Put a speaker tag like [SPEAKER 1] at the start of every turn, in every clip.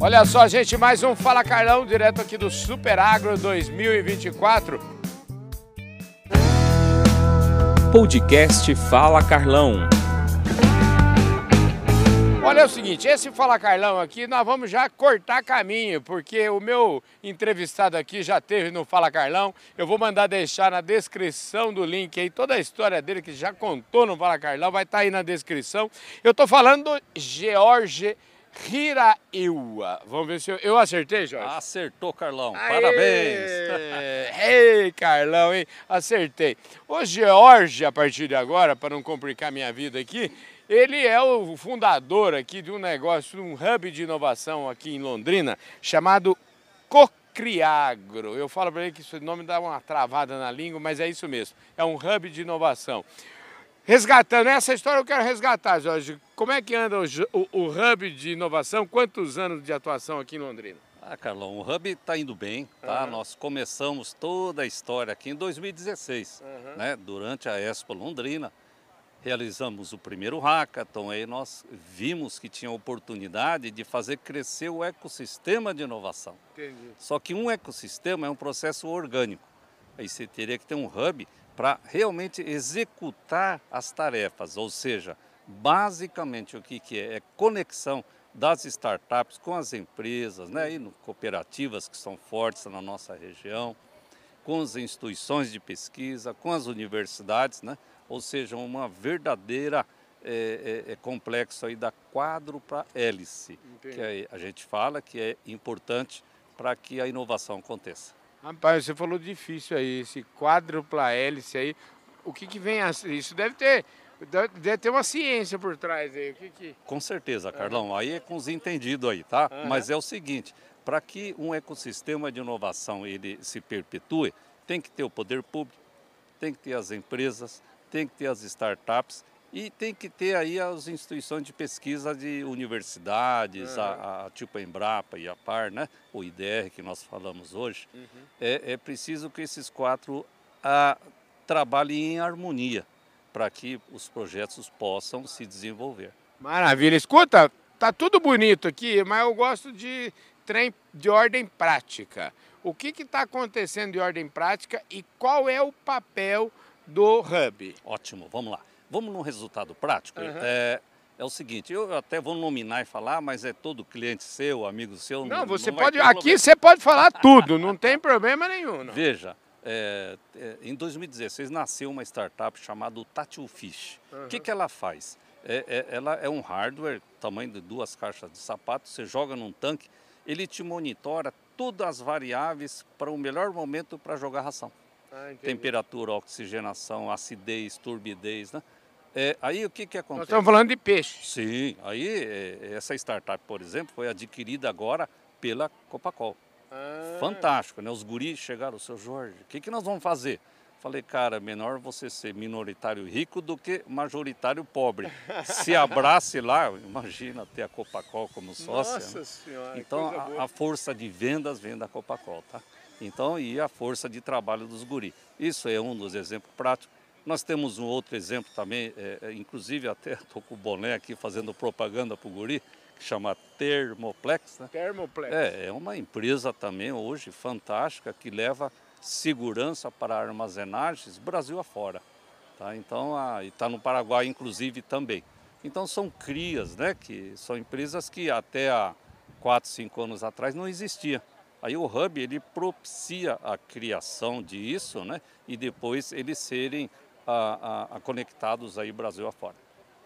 [SPEAKER 1] Olha só, gente, mais um Fala Carlão, direto aqui do Super Agro 2024.
[SPEAKER 2] Podcast Fala Carlão.
[SPEAKER 1] Olha é o seguinte, esse Fala Carlão aqui, nós vamos já cortar caminho, porque o meu entrevistado aqui já teve no Fala Carlão. Eu vou mandar deixar na descrição do link aí toda a história dele que já contou no Fala Carlão, vai estar tá aí na descrição. Eu estou falando do George Hiraiwa. Vamos ver se eu, eu acertei, Jorge?
[SPEAKER 3] Acertou, Carlão.
[SPEAKER 1] Aê!
[SPEAKER 3] Parabéns.
[SPEAKER 1] Ei, Carlão, hein? Acertei. O George, a partir de agora, para não complicar minha vida aqui, ele é o fundador aqui de um negócio, um hub de inovação aqui em Londrina, chamado Cocriagro. Eu falo para ele que esse nome dá uma travada na língua, mas é isso mesmo. É um hub de inovação. Resgatando, essa história eu quero resgatar, Jorge. Como é que anda o, o, o hub de inovação? Quantos anos de atuação aqui em Londrina?
[SPEAKER 3] Ah, Carlão, o Hub está indo bem, tá? Uhum. Nós começamos toda a história aqui em 2016, uhum. né? Durante a Expo Londrina realizamos o primeiro hackathon, aí nós vimos que tinha oportunidade de fazer crescer o ecossistema de inovação.
[SPEAKER 1] Entendi.
[SPEAKER 3] Só que um ecossistema é um processo orgânico. Aí você teria que ter um hub para realmente executar as tarefas, ou seja, basicamente o que, que é? É conexão das startups com as empresas, né, e cooperativas que são fortes na nossa região, com as instituições de pesquisa, com as universidades, né, ou seja, uma verdadeira é, é, é complexo aí da quádrupla hélice, Entendi. que a gente fala que é importante para que a inovação aconteça.
[SPEAKER 1] Rapaz, você falou difícil aí, esse quádrupla hélice aí, o que, que vem a Isso deve ter, deve ter uma ciência por trás aí. O que que...
[SPEAKER 3] Com certeza, Carlão. Uhum. Aí é com os entendidos aí, tá? Uhum. Mas é o seguinte, para que um ecossistema de inovação ele se perpetue, tem que ter o poder público, tem que ter as empresas, tem que ter as startups e tem que ter aí as instituições de pesquisa de universidades, uhum. a, a, tipo a Embrapa e a Par, né? o IDR que nós falamos hoje. Uhum. É, é, preciso que esses quatro a, trabalhem em harmonia para que os projetos possam se desenvolver.
[SPEAKER 1] Maravilha. Escuta, tá tudo bonito aqui, mas eu gosto de trem de ordem prática. O que está acontecendo de ordem prática e qual é o papel do Hub.
[SPEAKER 3] Ótimo, vamos lá. Vamos no resultado prático. Uhum. É, é o seguinte, eu até vou nominar e falar, mas é todo cliente seu, amigo seu.
[SPEAKER 1] Não, não você não pode. Aqui problema. você pode falar tudo, não tem problema nenhum. Não.
[SPEAKER 3] Veja, é, é, em 2016 nasceu uma startup chamada Tatu Fish. O uhum. que, que ela faz? É, é, ela é um hardware, tamanho de duas caixas de sapato, você joga num tanque, ele te monitora todas as variáveis para o melhor momento para jogar ração. Ah, temperatura, oxigenação, acidez, turbidez, né? É, aí o que, que acontece? Nós
[SPEAKER 1] estamos falando de peixe.
[SPEAKER 3] Sim, aí é, essa startup, por exemplo, foi adquirida agora pela Copacol. Ah. Fantástico, né? Os guris chegaram, seu Jorge, o que, que nós vamos fazer? Falei, cara, menor você ser minoritário rico do que majoritário pobre. Se abrace lá, imagina ter a Copacol como sócia.
[SPEAKER 1] Nossa né? Senhora,
[SPEAKER 3] Então a, a, força de vendas vem da Copacol, tá? Então, e a força de trabalho dos guri. Isso é um dos exemplos práticos. Nós temos um outro exemplo também, é, é inclusive até estou com o boné aqui fazendo propaganda para o guri, que chama Thermoplex. Né?
[SPEAKER 1] Thermoplex.
[SPEAKER 3] É, é uma empresa também hoje fantástica que leva segurança para armazenagens Brasil afora. Tá? Então, e está no Paraguai inclusive também. Então são crias, né, que são empresas que até há 4, 5 anos atrás não existiam. Aí o Hub ele propicia a criação disso, né? E depois eles serem a, a, a conectados aí Brasil afora.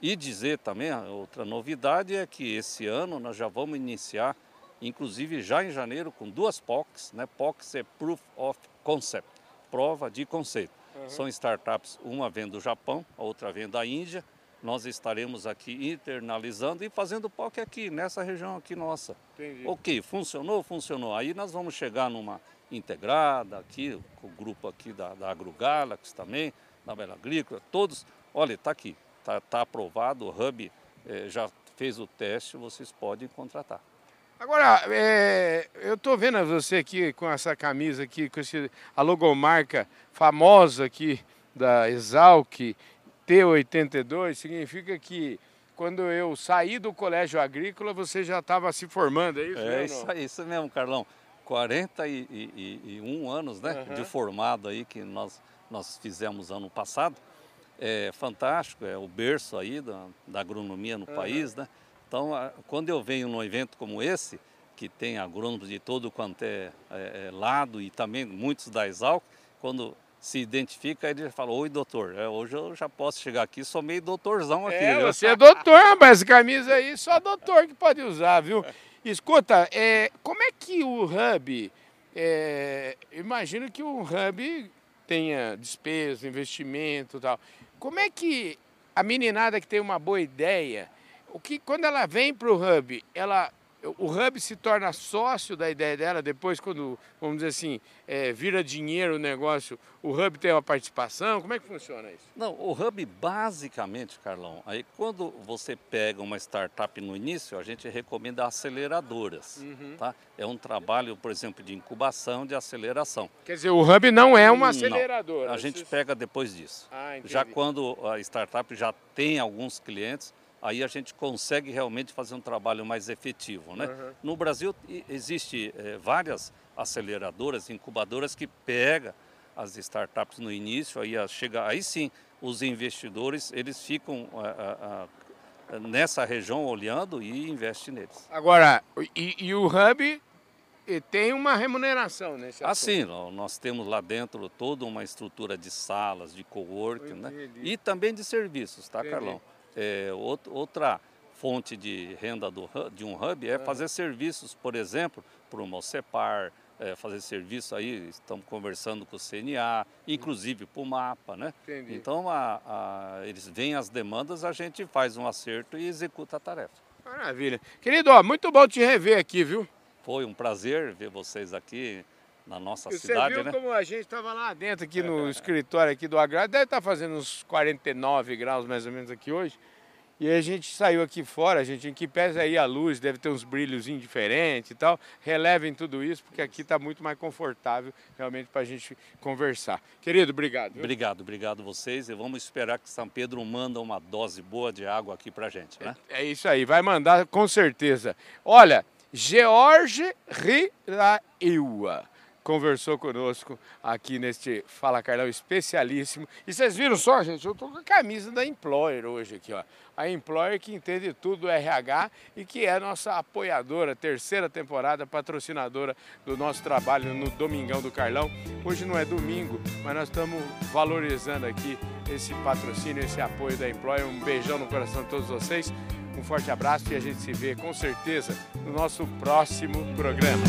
[SPEAKER 3] E dizer também, outra novidade é que esse ano nós já vamos iniciar, inclusive já em janeiro, com duas POCs, né? POCs é Proof of Concept, prova de conceito. Uhum. São startups, uma vem do Japão, a outra vem da Índia, nós estaremos aqui internalizando e fazendo POC aqui, nessa região aqui nossa.
[SPEAKER 1] Entendi.
[SPEAKER 3] Ok, funcionou? Funcionou. Aí nós vamos chegar numa integrada aqui, com o grupo aqui da, da AgroGalaxy também, da Bela Agrícola, todos. Olha, está aqui, está tá aprovado, o Hub é, já fez o teste, vocês podem contratar.
[SPEAKER 1] Agora, é, eu estou vendo você aqui com essa camisa aqui, com esse, a logomarca famosa aqui da Exalc, T82 significa que quando eu saí do colégio agrícola, você já estava se formando, é isso?
[SPEAKER 3] É
[SPEAKER 1] né,
[SPEAKER 3] isso, isso mesmo, Carlão. 41 anos né, uhum. de formado aí que nós, nós fizemos ano passado. É fantástico, é o berço aí da, da agronomia no uhum. país, né? Então, a, quando eu venho num evento como esse, que tem agrônomos de todo quanto é, é, é lado e também muitos da Exalc, quando se identifica, ele fala, oi doutor, é, hoje eu já posso chegar aqui, sou meio doutorzão aqui.
[SPEAKER 1] É, você é doutor, essa camisa aí só doutor que pode usar, viu? Escuta, é, como é que o Hub, é, imagino que o Hub tenha despesa, investimento e tal. Como é que a meninada que tem uma boa ideia, o que quando ela vem para o Hub, ela o Hub se torna sócio da ideia dela, depois quando, vamos dizer assim, é, vira dinheiro o negócio, o Hub tem uma participação? Como é que funciona isso?
[SPEAKER 3] Não, o Hub basicamente, Carlão, aí quando você pega uma startup no início, a gente recomenda aceleradoras, uhum. tá? É um trabalho, por exemplo, de incubação, de aceleração.
[SPEAKER 1] Quer dizer, o Hub não é uma aceleradora?
[SPEAKER 3] Não, a gente pega depois disso. Ah, já quando a startup já tem alguns clientes, aí a gente consegue realmente fazer um trabalho mais efetivo. Né? Uhum. No Brasil existe é, várias aceleradoras, incubadoras que pega as startups no início, aí chega, aí sim os investidores eles ficam a, a, a, nessa região olhando e investem neles.
[SPEAKER 1] Agora, e, e o Hub tem uma remuneração nesse
[SPEAKER 3] Assim, nós temos lá dentro toda uma estrutura de salas, de coworking, né? E também de serviços, tá, Entendi. Carlão? É, outra fonte de renda do, de um hub é fazer serviços, por exemplo, para o Mocepar, é, fazer serviço aí, estamos conversando com o CNA, inclusive para o MAPA, né? Entendi. Então, a, a, eles veem as demandas, a gente faz um acerto e executa a tarefa.
[SPEAKER 1] Maravilha. Querido, ó, muito bom te rever aqui, viu?
[SPEAKER 3] Foi um prazer ver vocês aqui na nossa e cidade,
[SPEAKER 1] Você viu
[SPEAKER 3] né?
[SPEAKER 1] como a gente estava lá dentro, aqui no escritório aqui do Agrado, deve estar tá fazendo uns 49 graus mais ou menos aqui hoje. E a gente saiu aqui fora, a gente, em que pesa aí a luz, deve ter uns brilhos diferentes e tal. Relevem tudo isso, porque aqui está muito mais confortável realmente para a gente conversar. Querido, obrigado. Viu?
[SPEAKER 3] Obrigado, obrigado vocês. E vamos esperar que São Pedro manda uma dose boa de água aqui para a gente, né?
[SPEAKER 1] É, é isso aí, vai mandar com certeza. Olha, George Riraeua conversou conosco aqui neste Fala Carlão especialíssimo. E vocês viram só, gente, eu estou com a camisa da Employer hoje aqui, ó. A Employer que entende tudo do RH e que é nossa apoiadora, terceira temporada, patrocinadora do nosso trabalho no Domingão do Carlão. Hoje não é domingo, mas nós estamos valorizando aqui esse patrocínio, esse apoio da Employer. Um beijão no coração de todos vocês. Um forte abraço e a gente se vê com certeza no nosso próximo programa.